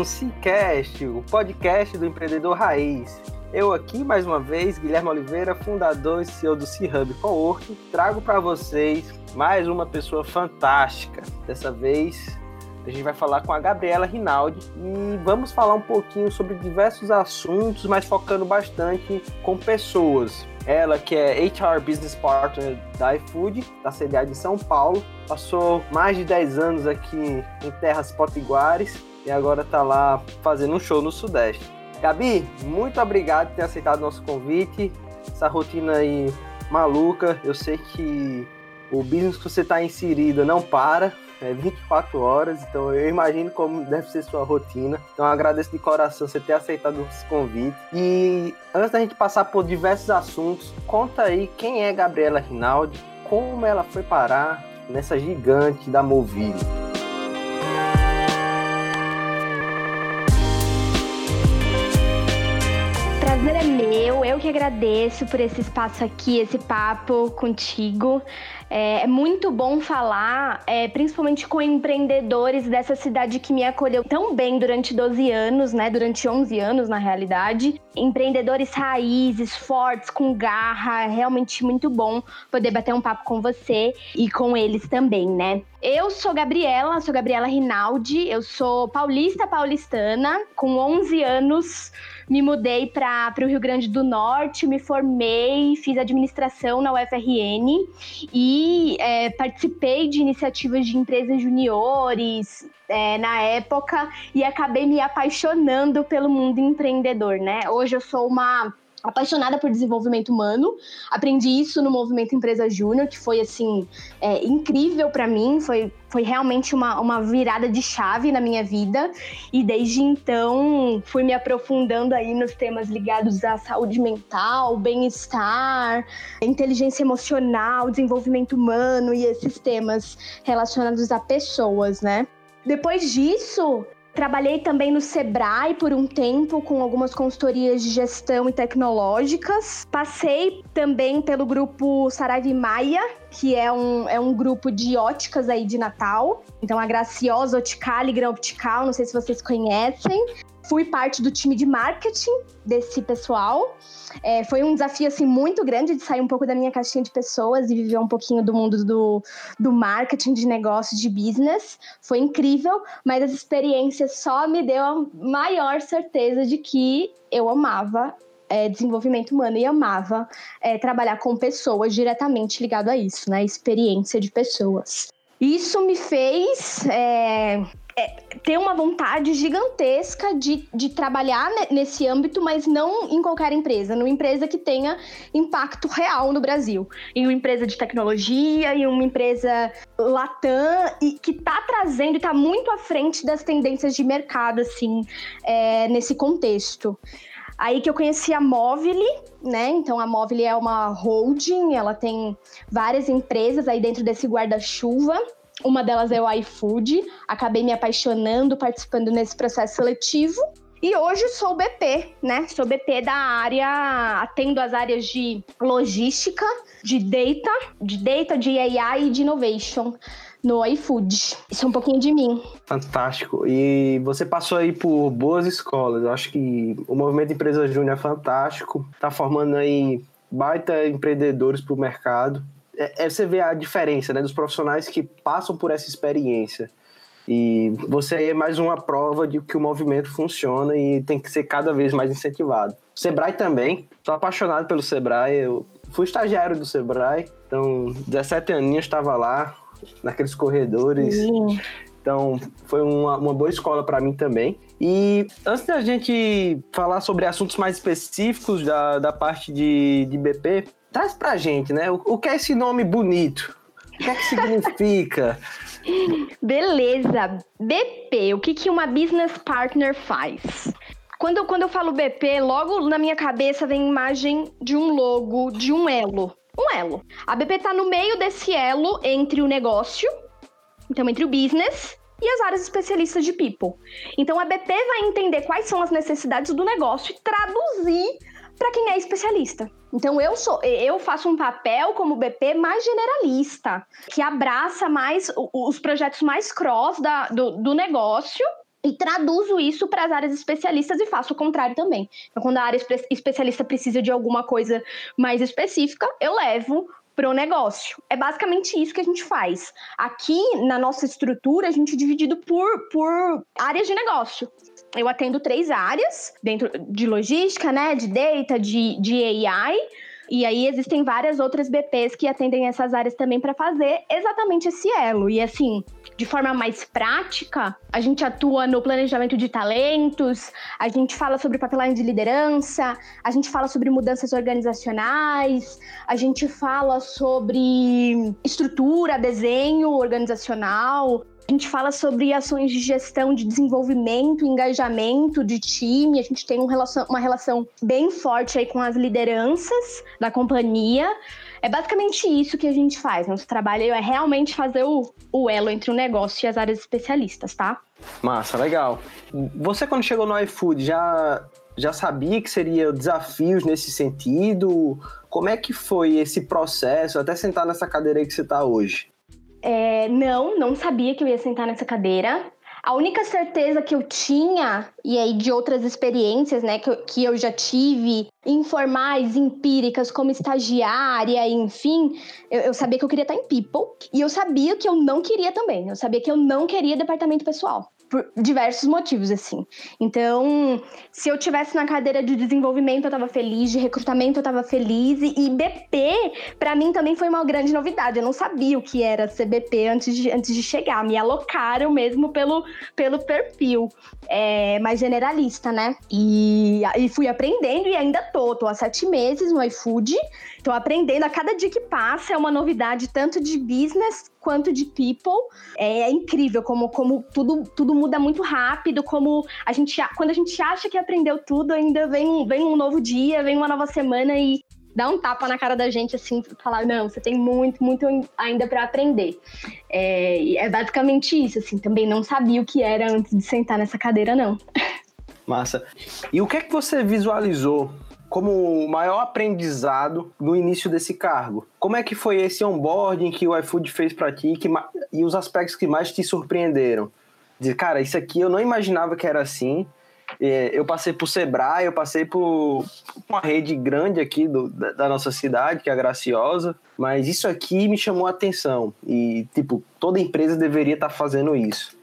Um Cicast, o podcast do empreendedor raiz. Eu aqui, mais uma vez, Guilherme Oliveira, fundador e CEO do C-Hub Coworking, trago para vocês mais uma pessoa fantástica. Dessa vez, a gente vai falar com a Gabriela Rinaldi e vamos falar um pouquinho sobre diversos assuntos, mas focando bastante com pessoas. Ela que é HR Business Partner da iFood, da sediada em São Paulo, passou mais de 10 anos aqui em terras potiguares e agora está lá fazendo um show no Sudeste. Gabi, muito obrigado por ter aceitado nosso convite. Essa rotina aí maluca, eu sei que o business que você está inserido não para, é 24 horas, então eu imagino como deve ser sua rotina. Então eu agradeço de coração você ter aceitado esse convite. E antes da gente passar por diversos assuntos, conta aí quem é Gabriela Rinaldi, como ela foi parar nessa gigante da Movile. Prazer é meu, eu que agradeço por esse espaço aqui, esse papo contigo. É, é muito bom falar, é, principalmente com empreendedores dessa cidade que me acolheu tão bem durante 12 anos, né? Durante 11 anos, na realidade. Empreendedores raízes, fortes, com garra. Realmente muito bom poder bater um papo com você e com eles também, né? Eu sou Gabriela, sou Gabriela Rinaldi, eu sou paulista paulistana, com 11 anos me mudei para o Rio Grande do Norte, me formei, fiz administração na UFRN e é, participei de iniciativas de empresas juniores é, na época e acabei me apaixonando pelo mundo empreendedor, né? Hoje eu sou uma apaixonada por desenvolvimento humano. Aprendi isso no movimento Empresa Júnior, que foi assim é, incrível para mim. Foi, foi realmente uma, uma virada de chave na minha vida. E desde então fui me aprofundando aí nos temas ligados à saúde mental, bem-estar, inteligência emocional, desenvolvimento humano e esses temas relacionados a pessoas, né? Depois disso, Trabalhei também no Sebrae por um tempo com algumas consultorias de gestão e tecnológicas. Passei também pelo grupo Saraiva Maia, que é um, é um grupo de óticas aí de Natal. Então, a Graciosa Optical e Gran Optical, não sei se vocês conhecem fui parte do time de marketing desse pessoal. É, foi um desafio assim muito grande de sair um pouco da minha caixinha de pessoas e viver um pouquinho do mundo do, do marketing, de negócio, de business. Foi incrível, mas as experiências só me deu a maior certeza de que eu amava é, desenvolvimento humano e amava é, trabalhar com pessoas diretamente ligado a isso, né? Experiência de pessoas. Isso me fez é, ter uma vontade gigantesca de, de trabalhar nesse âmbito, mas não em qualquer empresa, numa empresa que tenha impacto real no Brasil. Em uma empresa de tecnologia, em uma empresa latam, e que está trazendo e está muito à frente das tendências de mercado, assim, é, nesse contexto. Aí que eu conheci a Móvile, né? Então a Móvile é uma holding, ela tem várias empresas aí dentro desse guarda-chuva. Uma delas é o iFood. Acabei me apaixonando, participando nesse processo seletivo. E hoje sou BP, né? Sou BP da área, atendo as áreas de logística, de data, de data, de AI e de innovation no iFood. Isso é um pouquinho de mim. Fantástico. E você passou aí por boas escolas. Eu acho que o movimento Empresa Júnior é fantástico. Tá formando aí baita empreendedores para o mercado. É, é, você vê a diferença né, dos profissionais que passam por essa experiência. E você aí é mais uma prova de que o movimento funciona e tem que ser cada vez mais incentivado. Sebrae também. Sou apaixonado pelo Sebrae. Eu fui estagiário do Sebrae. Então, 17 aninhos estava lá, naqueles corredores. Sim. Então, foi uma, uma boa escola para mim também. E antes da gente falar sobre assuntos mais específicos da, da parte de, de BP, traz pra gente, né? O, o que é esse nome bonito? O que é que significa? Beleza. BP, o que, que uma business partner faz? Quando, quando eu falo BP, logo na minha cabeça vem a imagem de um logo, de um elo. Um elo. A BP está no meio desse elo entre o negócio, então entre o business e as áreas especialistas de people. Então a BP vai entender quais são as necessidades do negócio e traduzir para quem é especialista. Então eu sou, eu faço um papel como BP mais generalista, que abraça mais os projetos mais cross da, do, do negócio e traduzo isso para as áreas especialistas e faço o contrário também. Então, quando a área especialista precisa de alguma coisa mais específica, eu levo para o negócio. É basicamente isso que a gente faz. Aqui na nossa estrutura, a gente é dividido por, por áreas de negócio. Eu atendo três áreas dentro de logística, né, de data, de, de AI e aí existem várias outras BPs que atendem essas áreas também para fazer exatamente esse elo. E assim, de forma mais prática, a gente atua no planejamento de talentos, a gente fala sobre pipeline de liderança, a gente fala sobre mudanças organizacionais, a gente fala sobre estrutura, desenho organizacional, a gente fala sobre ações de gestão, de desenvolvimento, engajamento de time. A gente tem um relação, uma relação bem forte aí com as lideranças da companhia. É basicamente isso que a gente faz. Nosso trabalho é realmente fazer o, o elo entre o negócio e as áreas especialistas, tá? Massa, legal. Você, quando chegou no iFood, já, já sabia que seria desafios nesse sentido? Como é que foi esse processo até sentar nessa cadeira que você está hoje? É, não, não sabia que eu ia sentar nessa cadeira. A única certeza que eu tinha, e aí de outras experiências, né, que eu, que eu já tive, informais, empíricas, como estagiária, enfim, eu, eu, sabia que eu queria estar em People, e eu sabia que eu não queria também. Eu sabia que eu não queria departamento pessoal por diversos motivos, assim. Então, se eu tivesse na cadeira de desenvolvimento, eu tava feliz, de recrutamento, eu tava feliz. E, BP, para mim, também foi uma grande novidade. Eu não sabia o que era CBP antes de, antes de chegar. Me alocaram mesmo pelo, pelo perfil é, mais generalista, né? E, e fui aprendendo e ainda tô. Tô há sete meses no iFood. Tô aprendendo. A cada dia que passa é uma novidade, tanto de business quanto de people. É, é, incrível como, como tudo, tudo muda muito rápido, como a gente, quando a gente acha que aprendeu tudo, ainda vem, vem um novo dia, vem uma nova semana e dá um tapa na cara da gente, assim, falar, não, você tem muito, muito ainda para aprender. É, é basicamente isso, assim, também não sabia o que era antes de sentar nessa cadeira, não. Massa. E o que é que você visualizou como o maior aprendizado no início desse cargo. Como é que foi esse onboarding que o iFood fez para ti que, e os aspectos que mais te surpreenderam? Dizer, cara, isso aqui eu não imaginava que era assim. É, eu passei por Sebrae, eu passei por uma rede grande aqui do, da nossa cidade, que é a Graciosa, mas isso aqui me chamou a atenção. E, tipo, toda empresa deveria estar tá fazendo isso.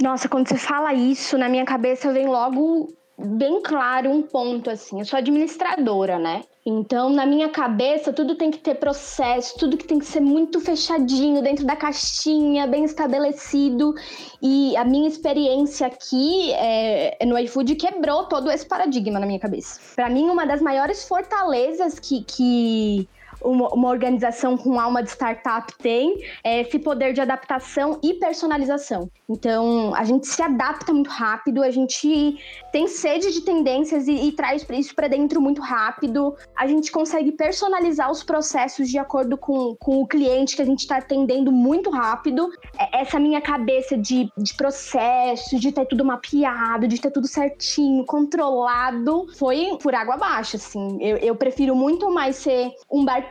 Nossa, quando você fala isso, na minha cabeça vem logo bem claro um ponto assim. Eu sou administradora, né? Então, na minha cabeça, tudo tem que ter processo, tudo que tem que ser muito fechadinho, dentro da caixinha, bem estabelecido. E a minha experiência aqui é, no iFood quebrou todo esse paradigma na minha cabeça. Para mim, uma das maiores fortalezas que, que uma, uma organização com alma de startup tem é esse poder de adaptação e personalização. Então, a gente se adapta muito rápido, a gente tem sede de tendências e, e traz isso para dentro muito rápido. A gente consegue personalizar os processos de acordo com, com o cliente que a gente está atendendo muito rápido. É, essa minha cabeça de, de processo, de ter tudo mapeado, de ter tudo certinho, controlado, foi por água abaixo, assim. Eu, eu prefiro muito mais ser um bar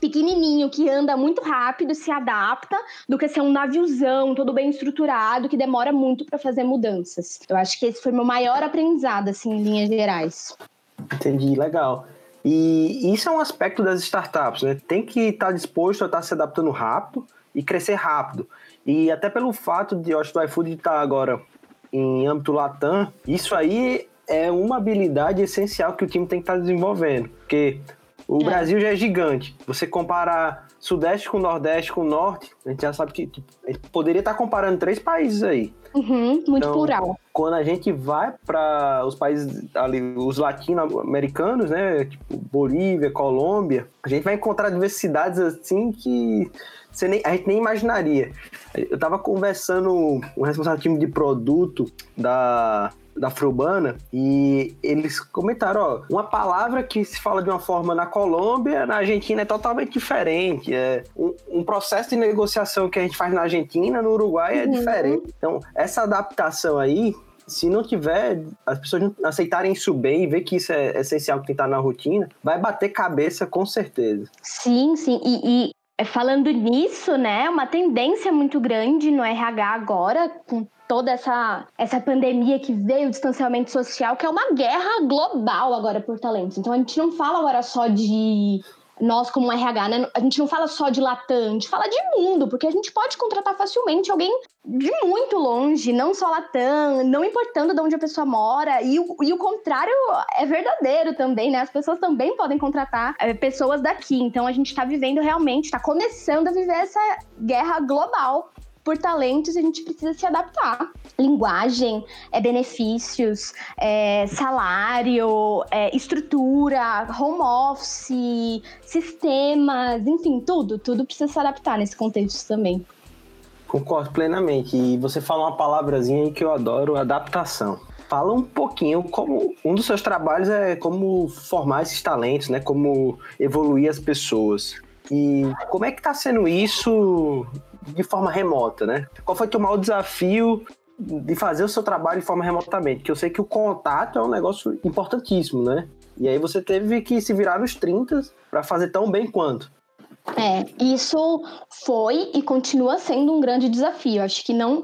pequenininho que anda muito rápido, se adapta, do que ser um naviozão todo bem estruturado que demora muito para fazer mudanças. Eu acho que esse foi meu maior aprendizado assim em linhas gerais. Entendi, legal. E isso é um aspecto das startups, né? Tem que estar disposto a estar se adaptando rápido e crescer rápido. E até pelo fato de, eu acho, do iFood estar agora em âmbito Latam, isso aí é uma habilidade essencial que o time tem que estar desenvolvendo. Porque o é. Brasil já é gigante. Você comparar Sudeste com Nordeste com Norte, a gente já sabe que tipo, poderia estar comparando três países aí. Uhum, muito então, plural. Quando a gente vai para os países ali, os latino-americanos, né, tipo Bolívia, Colômbia, a gente vai encontrar diversidades assim que nem, a gente nem imaginaria. Eu estava conversando com o responsável time de produto da da Frubana e eles comentaram, ó, uma palavra que se fala de uma forma na Colômbia, na Argentina é totalmente diferente. É um, um processo de negociação que a gente faz na Argentina, no Uruguai é uhum. diferente. Então, essa adaptação aí se não tiver, as pessoas não aceitarem isso bem e ver que isso é essencial que estar na rotina, vai bater cabeça com certeza. Sim, sim. E, e falando nisso, né, uma tendência muito grande no RH agora, com toda essa, essa pandemia que veio, o distanciamento social, que é uma guerra global agora por talentos. Então a gente não fala agora só de nós como RH, né? A gente não fala só de Latam, a gente fala de mundo, porque a gente pode contratar facilmente alguém de muito longe, não só Latam, não importando de onde a pessoa mora, e o, e o contrário é verdadeiro também, né? As pessoas também podem contratar é, pessoas daqui. Então a gente está vivendo realmente, está começando a viver essa guerra global por talentos a gente precisa se adaptar. Linguagem, é benefícios, é salário, é estrutura, home office, sistemas, enfim, tudo, tudo precisa se adaptar nesse contexto também. Concordo plenamente. E você fala uma palavrazinha que eu adoro, adaptação. Fala um pouquinho como um dos seus trabalhos é como formar esses talentos, né? Como evoluir as pessoas. E como é que está sendo isso de forma remota, né? Qual foi o teu maior desafio de fazer o seu trabalho de forma remotamente? Que eu sei que o contato é um negócio importantíssimo, né? E aí você teve que se virar nos 30 para fazer tão bem quanto. É, isso foi e continua sendo um grande desafio. Acho que não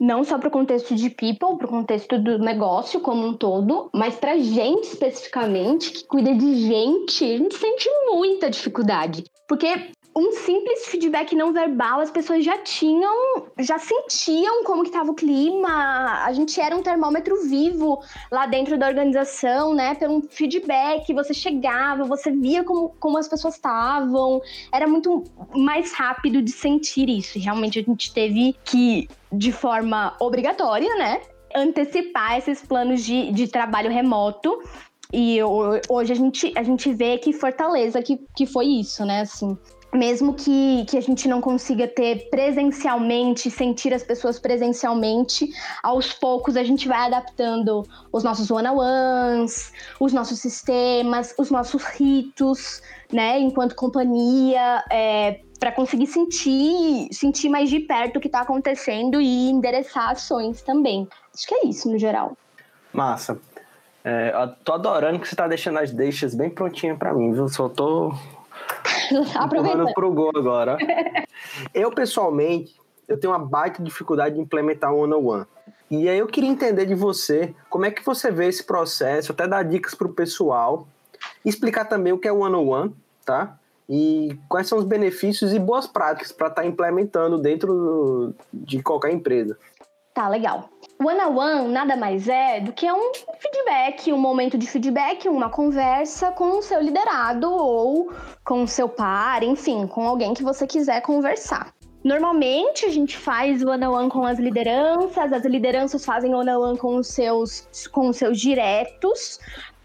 não só para o contexto de people, para o contexto do negócio como um todo, mas para gente especificamente, que cuida de gente, a gente sente muita dificuldade. Porque um simples feedback não verbal, as pessoas já tinham, já sentiam como que estava o clima. A gente era um termômetro vivo lá dentro da organização, né? Pelo feedback, você chegava, você via como, como as pessoas estavam. Era muito mais rápido de sentir isso. Realmente a gente teve que, de forma obrigatória, né? Antecipar esses planos de, de trabalho remoto. E hoje a gente, a gente vê que Fortaleza que, que foi isso, né? Assim, mesmo que, que a gente não consiga ter presencialmente, sentir as pessoas presencialmente, aos poucos a gente vai adaptando os nossos one-on-ones, os nossos sistemas, os nossos ritos, né, enquanto companhia, é, para conseguir sentir, sentir mais de perto o que está acontecendo e endereçar ações também. Acho que é isso no geral. Massa. É, eu tô adorando que você está deixando as deixas bem prontinhas para mim, viu? Só tô Aproveitando pro gol agora. eu, pessoalmente, eu tenho uma baita dificuldade de implementar o one-on-one. E aí eu queria entender de você como é que você vê esse processo, até dar dicas para o pessoal, explicar também o que é o one-on-one, tá? E quais são os benefícios e boas práticas para estar tá implementando dentro de qualquer empresa. Tá, legal. One-on-one nada mais é do que um feedback, um momento de feedback, uma conversa com o seu liderado ou com o seu par, enfim, com alguém que você quiser conversar. Normalmente a gente faz one-on-one com as lideranças, as lideranças fazem one-on-one com os seus com os seus diretos,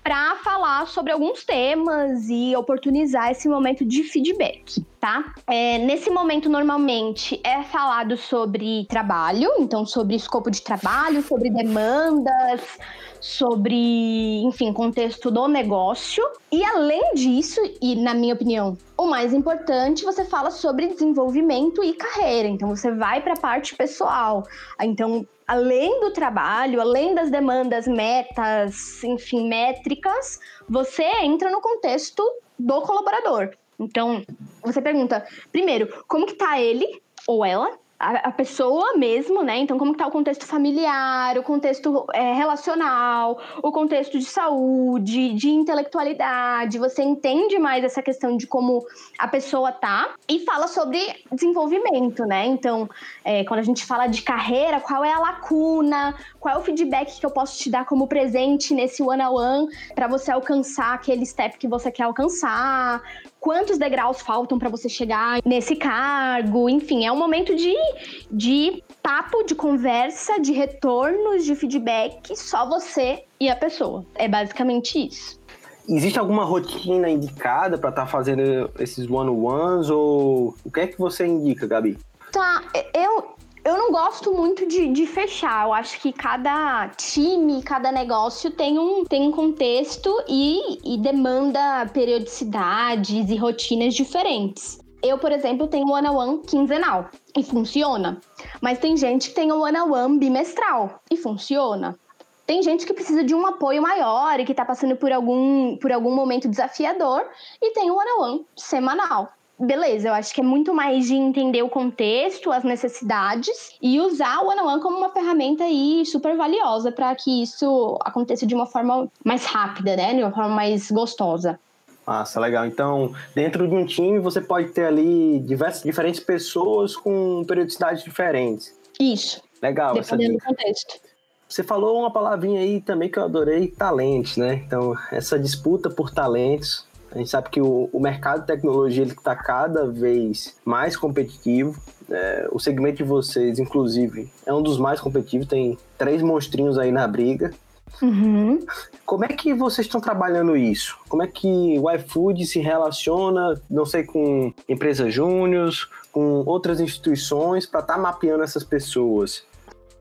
para falar sobre alguns temas e oportunizar esse momento de feedback, tá? É, nesse momento, normalmente, é falado sobre trabalho, então sobre escopo de trabalho, sobre demandas, sobre, enfim, contexto do negócio. E além disso, e na minha opinião, o mais importante, você fala sobre desenvolvimento e carreira. Então você vai para a parte pessoal. Então, além do trabalho, além das demandas, metas, enfim, métricas, você entra no contexto do colaborador. Então, você pergunta, primeiro, como que tá ele ou ela? A, pessoa mesmo, né? Então, como está o contexto familiar, o contexto é, relacional, o contexto de saúde, de intelectualidade. Você entende mais essa questão de como a pessoa tá e fala sobre desenvolvimento, né? Então, é, quando a gente fala de carreira, qual é a lacuna, qual é o feedback que eu posso te dar como presente nesse one-on-one para você alcançar aquele step que você quer alcançar, quantos degraus faltam para você chegar nesse cargo, enfim, é um momento de, de papo, de conversa, de retornos, de feedback, só você e a pessoa. É basicamente isso. Existe alguma rotina indicada para estar tá fazendo esses one-on-ones ou o que é que você indica, Gabi? Tá, eu, eu não gosto muito de, de, fechar. Eu acho que cada time, cada negócio tem um, tem um contexto e, e demanda periodicidades e rotinas diferentes. Eu, por exemplo, tenho um one-on-one quinzenal e funciona. Mas tem gente que tem um one-on-one bimestral e funciona. Tem gente que precisa de um apoio maior e que está passando por algum, por algum momento desafiador e tem um one-on-one semanal beleza, eu acho que é muito mais de entender o contexto, as necessidades e usar o one-on-one como uma ferramenta aí super valiosa para que isso aconteça de uma forma mais rápida, né? De uma forma mais gostosa. Massa, legal. Então, dentro de um time, você pode ter ali diversas, diferentes pessoas com periodicidades diferentes. Isso. Legal, Dependendo essa do contexto. Você falou uma palavrinha aí também que eu adorei, talentos, né? Então, essa disputa por talentos a gente sabe que o, o mercado de tecnologia está cada vez mais competitivo. É, o segmento de vocês, inclusive, é um dos mais competitivos. Tem três monstrinhos aí na briga. Uhum. Como é que vocês estão trabalhando isso? Como é que o iFood se relaciona, não sei, com empresas júniores, com outras instituições, para estar tá mapeando essas pessoas?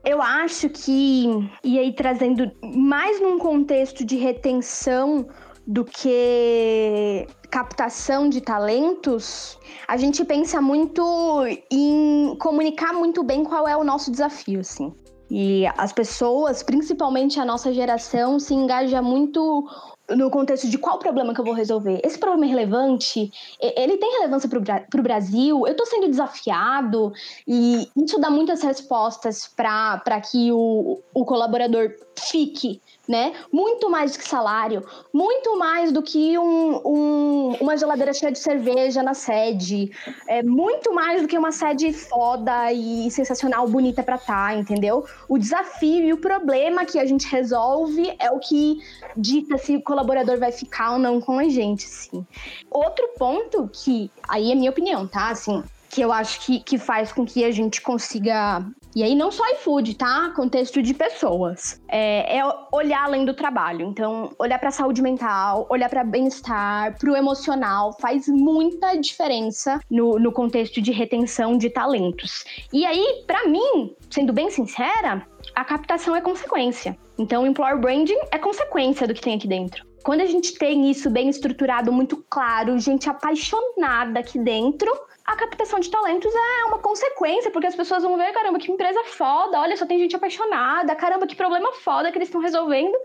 Eu acho que, e aí trazendo mais num contexto de retenção do que captação de talentos, a gente pensa muito em comunicar muito bem qual é o nosso desafio, assim. E as pessoas, principalmente a nossa geração, se engaja muito no contexto de qual problema que eu vou resolver. Esse problema é relevante? Ele tem relevância para o Brasil? Eu estou sendo desafiado? E isso dá muitas respostas para que o, o colaborador fique né? Muito mais do que salário, muito mais do que um, um, uma geladeira cheia de cerveja na sede, é muito mais do que uma sede foda e sensacional, bonita para estar, tá, entendeu? O desafio e o problema que a gente resolve é o que dita se o colaborador vai ficar ou não com a gente, sim. Outro ponto que, aí é minha opinião, tá? Assim, que eu acho que, que faz com que a gente consiga. E aí, não só iFood, tá? Contexto de pessoas. É, é olhar além do trabalho. Então, olhar para saúde mental, olhar para bem-estar, para o emocional, faz muita diferença no, no contexto de retenção de talentos. E aí, para mim, sendo bem sincera, a captação é consequência. Então, o employer branding é consequência do que tem aqui dentro. Quando a gente tem isso bem estruturado, muito claro, gente apaixonada aqui dentro, a captação de talentos é uma consequência, porque as pessoas vão ver, caramba, que empresa foda, olha, só tem gente apaixonada, caramba, que problema foda que eles estão resolvendo.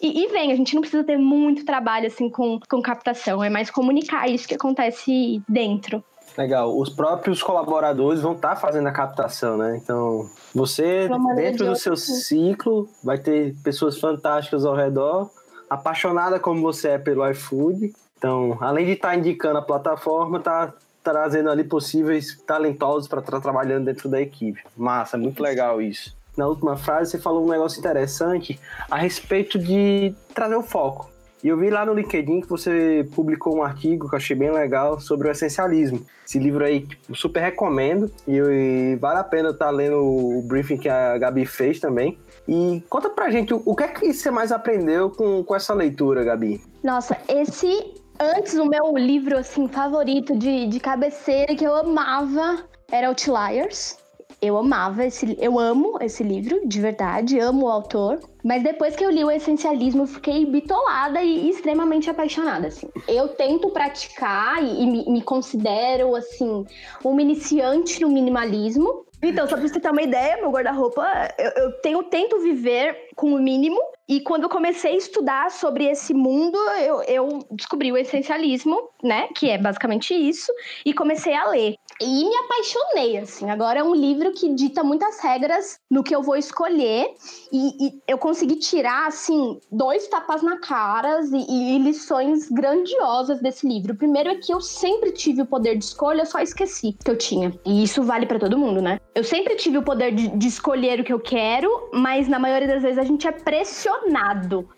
E, e, vem, a gente não precisa ter muito trabalho assim com, com captação, é mais comunicar isso que acontece dentro. Legal, os próprios colaboradores vão estar tá fazendo a captação, né? Então, você, dentro do seu ciclo, vai ter pessoas fantásticas ao redor, apaixonada como você é pelo iFood. Então, além de estar tá indicando a plataforma, tá trazendo ali possíveis talentosos para estar trabalhando dentro da equipe. Massa, muito legal isso. Na última frase você falou um negócio interessante a respeito de trazer o foco. E eu vi lá no LinkedIn que você publicou um artigo que eu achei bem legal sobre o essencialismo. Esse livro aí, tipo, super recomendo. E, e vale a pena estar tá lendo o briefing que a Gabi fez também. E conta pra gente, o, o que é que você mais aprendeu com, com essa leitura, Gabi? Nossa, esse Antes, o meu livro, assim, favorito de, de cabeceira que eu amava era Outliers. Eu amava esse, eu amo esse livro, de verdade, amo o autor. Mas depois que eu li o Essencialismo, eu fiquei bitolada e extremamente apaixonada, assim. Eu tento praticar e, e me, me, considero, assim, uma iniciante no minimalismo. Então, só pra você ter uma ideia, meu guarda-roupa, eu, eu tenho, tento viver com o mínimo, E quando eu comecei a estudar sobre esse mundo, eu, eu descobri o essencialismo, né? Que é basicamente isso, e comecei a ler. E me apaixonei, assim. Agora é um livro que dita muitas regras no que eu vou escolher. E, e eu consegui tirar, assim, dois tapas na cara e, e, lições grandiosas desse livro. O primeiro é que eu sempre tive o poder de escolha, eu só esqueci que eu tinha. E isso vale para todo mundo, né? Eu sempre tive o poder de, de escolher o que eu quero, mas na maioria das vezes a gente é pressionado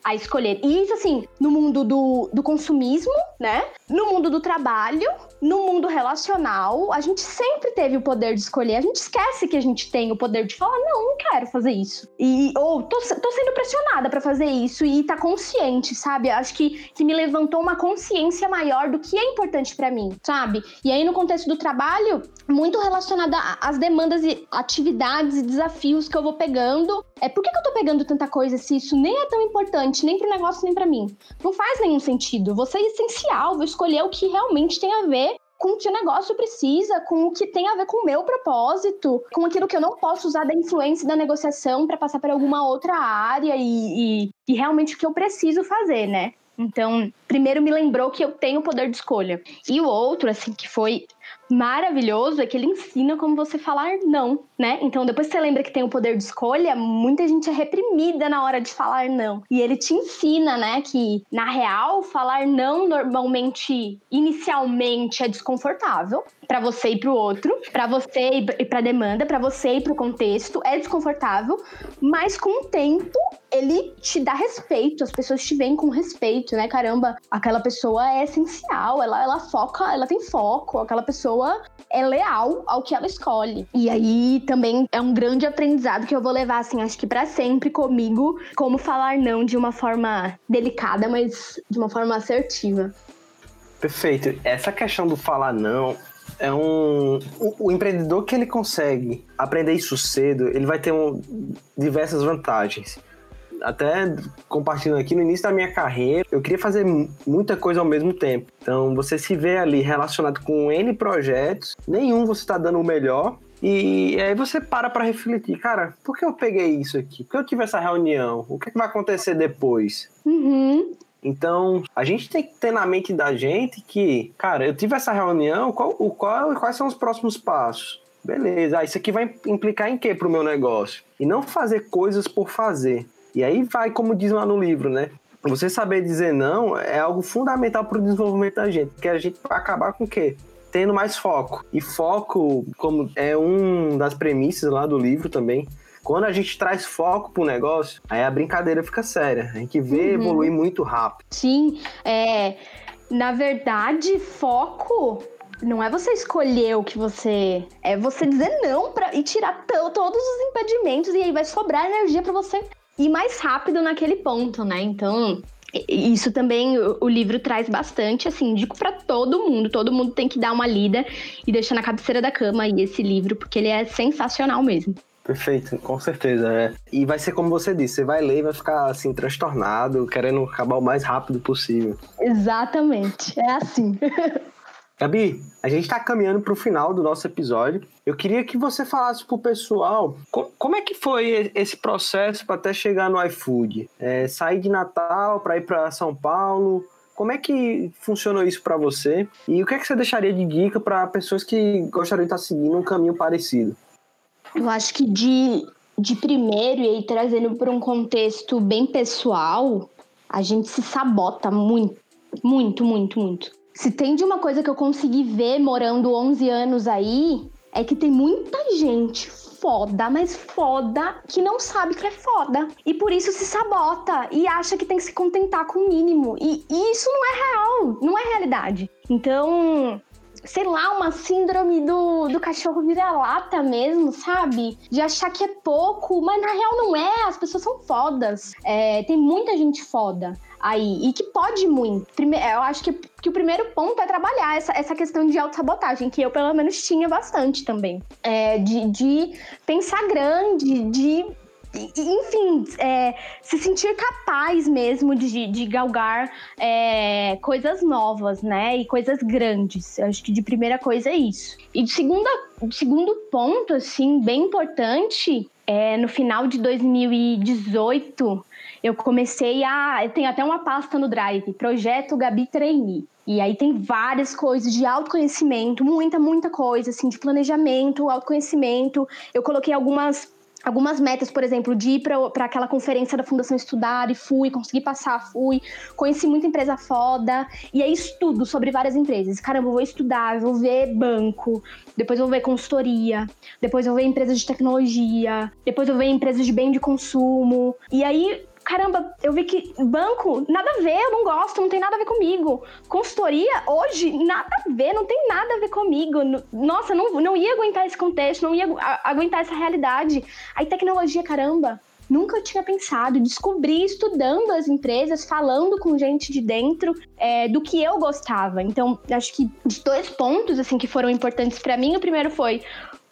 a escolher. E isso, assim, no mundo do, do consumismo, né? No mundo do trabalho, no mundo relacional, a gente sempre teve o poder de escolher. A gente esquece que a gente tem o poder de falar, não, não quero fazer isso. E, ou tô, tô sendo pressionada para fazer isso e tá consciente, sabe? Acho que, que me levantou uma consciência maior do que é importante para mim, sabe? E aí, no contexto do trabalho, muito relacionada às demandas e atividades e desafios que eu vou pegando. É por que, que eu tô pegando tanta coisa se isso nem é tão importante, nem pro negócio, nem para mim? Não faz nenhum sentido. Vou ser essencial, vou escolher o que realmente tem a ver com o que o negócio precisa, com o que tem a ver com o meu propósito, com aquilo que eu não posso usar da influência da negociação para passar para alguma outra área e, e, e realmente o que eu preciso fazer, né? Então, primeiro me lembrou que eu tenho poder de escolha. E o outro, assim, que foi maravilhoso é que ele ensina como você falar não, né? Então, depois que você lembra que tem o poder de escolha, muita gente é reprimida na hora de falar não. E ele te ensina, né, que na real, falar não normalmente, inicialmente, é desconfortável para você e para o outro, para você e para demanda, para você e para o contexto, é desconfortável, mas com o tempo ele te dá respeito, as pessoas te veem com respeito, né? Caramba, aquela pessoa é essencial, ela, ela foca, ela tem foco, aquela pessoa é leal ao que ela escolhe. E aí também é um grande aprendizado que eu vou levar, assim, acho que para sempre comigo, como falar não de uma forma delicada, mas de uma forma assertiva. Perfeito. Essa questão do falar não é um o, o, empreendedor que ele consegue aprender isso cedo, ele vai ter um, diversas vantagens. Até compartilhando aqui no início da minha carreira, eu queria fazer muita coisa ao mesmo tempo. Então, você se vê ali relacionado com N projetos, nenhum você está dando o melhor, e aí você para para refletir, cara, por que eu peguei isso aqui? Por que eu tive essa reunião? O que, é que vai acontecer depois? Uhum. Então, a gente tem que ter na mente da gente que, cara, eu tive essa reunião, qual, o qual, quais são os próximos passos? Beleza, ah, isso aqui vai implicar em quê para o meu negócio? E não fazer coisas por fazer. E aí vai, como diz lá no livro, né? Você saber dizer não é algo fundamental para o desenvolvimento da gente, porque a gente vai acabar com o quê? Tendo mais foco. E foco, como é um das premissas lá do livro também, quando a gente traz foco pro negócio, aí a brincadeira fica séria. A gente vê uhum. evoluir muito rápido. Sim, é. Na verdade, foco não é você escolher o que você. É você dizer não pra, e tirar todos os impedimentos, e aí vai sobrar energia para você ir mais rápido naquele ponto, né? Então, isso também o, livro traz bastante, assim, indico para todo mundo. Todo mundo tem que dar uma lida e deixar na cabeceira da cama aí esse livro, porque ele é sensacional mesmo. Perfeito, com certeza. É. E vai ser como você disse, você vai ler e vai ficar assim, transtornado, querendo acabar o mais rápido possível. Exatamente, é assim. Gabi, a gente está caminhando para o final do nosso episódio. Eu queria que você falasse para o pessoal como é que foi esse processo para até chegar no iFood. É, sair de Natal para ir para São Paulo. Como é que funcionou isso para você? E o que é que você deixaria de dica para pessoas que gostariam de estar seguindo um caminho parecido? Eu acho que de, de primeiro, e aí trazendo para um contexto bem pessoal, a gente se sabota muito, muito, muito, muito. Se tem de uma coisa que eu consegui ver morando 11 anos aí, é que tem muita gente foda, mas foda, que não sabe que é foda. E por isso se sabota e acha que tem que se contentar com o mínimo. E, e isso não é real, não é realidade. Então, sei lá, uma síndrome do, do cachorro vira-lata mesmo, sabe? De achar que é pouco, mas na real não é, as pessoas são fodas. É, tem muita gente foda aí e que pode muito. Primeiro, eu acho que, que o primeiro ponto é trabalhar essa, essa questão de autossabotagem, que eu pelo menos tinha bastante também. É, de, de pensar grande, de enfim, é, se sentir capaz mesmo de, de galgar é, coisas novas, né? E coisas grandes. Eu acho que de primeira coisa é isso. E de segunda, segundo ponto, assim, bem importante, é no final de 2018 eu comecei a. Tem até uma pasta no Drive, Projeto Gabi Trainee. E aí tem várias coisas de autoconhecimento, muita, muita coisa, assim, de planejamento, autoconhecimento. Eu coloquei algumas algumas metas, por exemplo, de ir para aquela conferência da Fundação Estudar e fui, consegui passar, fui, conheci muita empresa foda, e aí estudo sobre várias empresas. Caramba, eu vou estudar, vou ver banco, depois vou ver consultoria, depois vou ver empresas de tecnologia, depois vou ver empresas de bem de consumo. E aí caramba, eu vi que banco, nada a ver, eu não gosto, não tem nada a ver comigo. Consultoria, hoje, nada a ver, não tem nada a ver comigo. Nossa, não, não ia aguentar esse contexto, não ia aguentar essa realidade. Aí, tecnologia, caramba, nunca tinha pensado. Descobri estudando as empresas, falando com gente de dentro é, do que eu gostava. Então, acho que de dois pontos assim que foram importantes para mim. O primeiro foi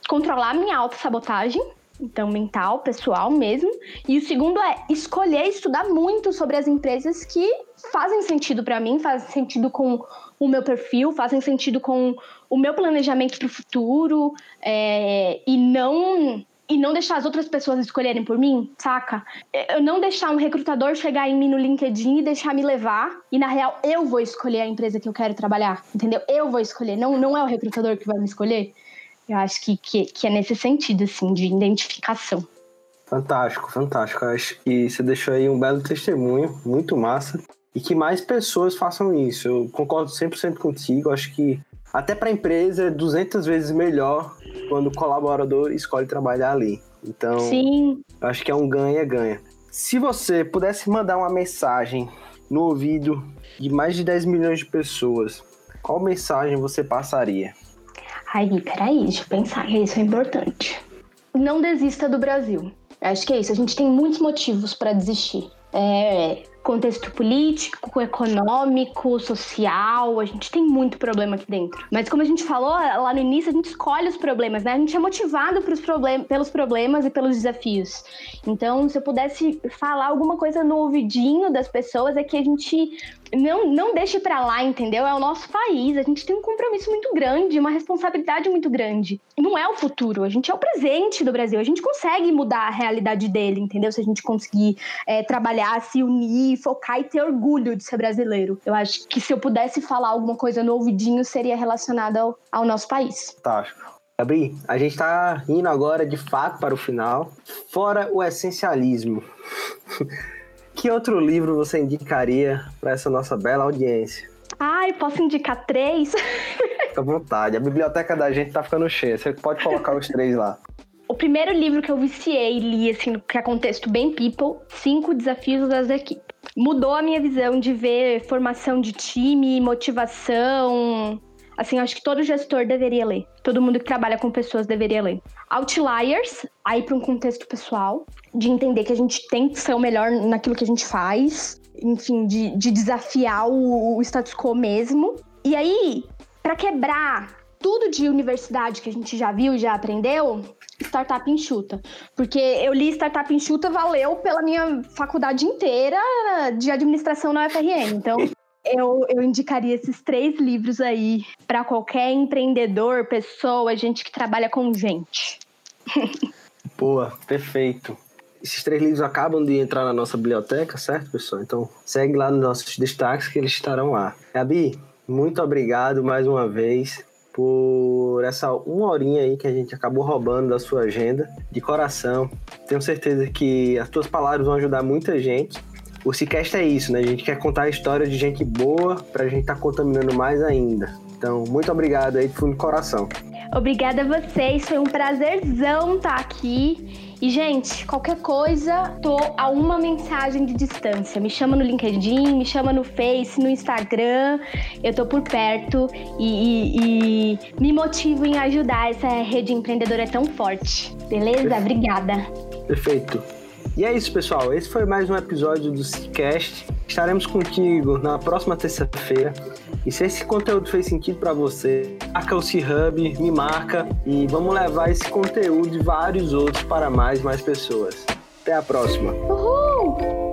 controlar minha autossabotagem então mental, pessoal mesmo. E o segundo é escolher estudar muito sobre as empresas que fazem sentido para mim, fazem sentido com o meu perfil, fazem sentido com o meu planejamento para o futuro é, e não e não deixar as outras pessoas escolherem por mim, saca? Eu não deixar um recrutador chegar em mim no LinkedIn e deixar me levar e na real eu vou escolher a empresa que eu quero trabalhar, entendeu? Eu vou escolher, não não é o recrutador que vai me escolher. Eu acho que, que, que é nesse sentido, assim, de identificação. Fantástico, fantástico. Acho que você deixou aí um belo testemunho, muito massa. E que mais pessoas façam isso. Eu concordo 100% contigo. Acho que até para a empresa é 200 vezes melhor quando o colaborador escolhe trabalhar ali. Então, Sim. acho que é um ganha-ganha. Se você pudesse mandar uma mensagem no ouvido de mais de 10 milhões de pessoas, qual mensagem você passaria? Aí, peraí, deixa eu pensar, isso é importante. Não desista do Brasil. Acho que é isso. A gente tem muitos motivos para desistir. É, contexto político, econômico, social, a gente tem muito problema aqui dentro. Mas como a gente falou lá no início, a gente escolhe os problemas, né? A gente é motivado problem pelos problemas e pelos desafios. Então, se eu pudesse falar alguma coisa no ouvidinho das pessoas, é que a gente não, não deixe para lá, entendeu? É o nosso país. A gente tem um compromisso muito grande, uma responsabilidade muito grande. Não é o futuro, a gente é o presente do Brasil. A gente consegue mudar a realidade dele, entendeu? Se a gente conseguir é, trabalhar, se unir, focar e ter orgulho de ser brasileiro. Eu acho que se eu pudesse falar alguma coisa no ouvidinho, seria relacionada ao, ao nosso país. Fantástico. Gabi, a gente está indo agora de fato para o final. Fora o essencialismo. Que outro livro você indicaria para essa nossa bela audiência? Ai, posso indicar três? Fica à vontade. A biblioteca da gente tá ficando cheia. Você pode colocar os três lá. O primeiro livro que eu viciei e li, assim, que é contexto bem people, Cinco Desafios das Equipes. Mudou a minha visão de ver formação de time, motivação, Assim, acho que todo gestor deveria ler. Todo mundo que trabalha com pessoas deveria ler. Outliers, aí para um contexto pessoal, de entender que a gente tem que ser o melhor naquilo que a gente faz, enfim, de, de desafiar o, o status quo mesmo. E aí, para quebrar tudo de universidade que a gente já viu, já aprendeu, Startup Enxuta. Porque eu li Startup Enxuta, valeu pela minha faculdade inteira de administração na UFRN. Então, eu, eu indicaria esses três livros aí para qualquer empreendedor, pessoa, gente que trabalha com gente. Boa, perfeito. Esses três livros acabam de entrar na nossa biblioteca, certo, pessoal? Então segue lá nos nossos destaques que eles estarão lá. Gabi, muito obrigado mais uma vez por essa uma horinha aí que a gente acabou roubando da sua agenda. De coração, tenho certeza que as tuas palavras vão ajudar muita gente o Cicast é isso, né? A gente quer contar a história de gente boa pra gente estar tá contaminando mais ainda. Então, muito obrigado aí de fundo do coração. Obrigada a vocês, foi um prazerzão estar tá aqui. E, gente, qualquer coisa, tô a uma mensagem de distância. Me chama no LinkedIn, me chama no Face, no Instagram. Eu tô por perto e, e, e me motivo em ajudar. Essa rede empreendedora é tão forte. Beleza? Obrigada. Perfeito. E é isso, pessoal. Esse foi mais um episódio do Cicast. Estaremos contigo na próxima terça-feira. E se esse conteúdo fez sentido para você, marca o C-Hub, me marca e vamos levar esse conteúdo e vários outros para mais e mais pessoas. Até a próxima. Uhul!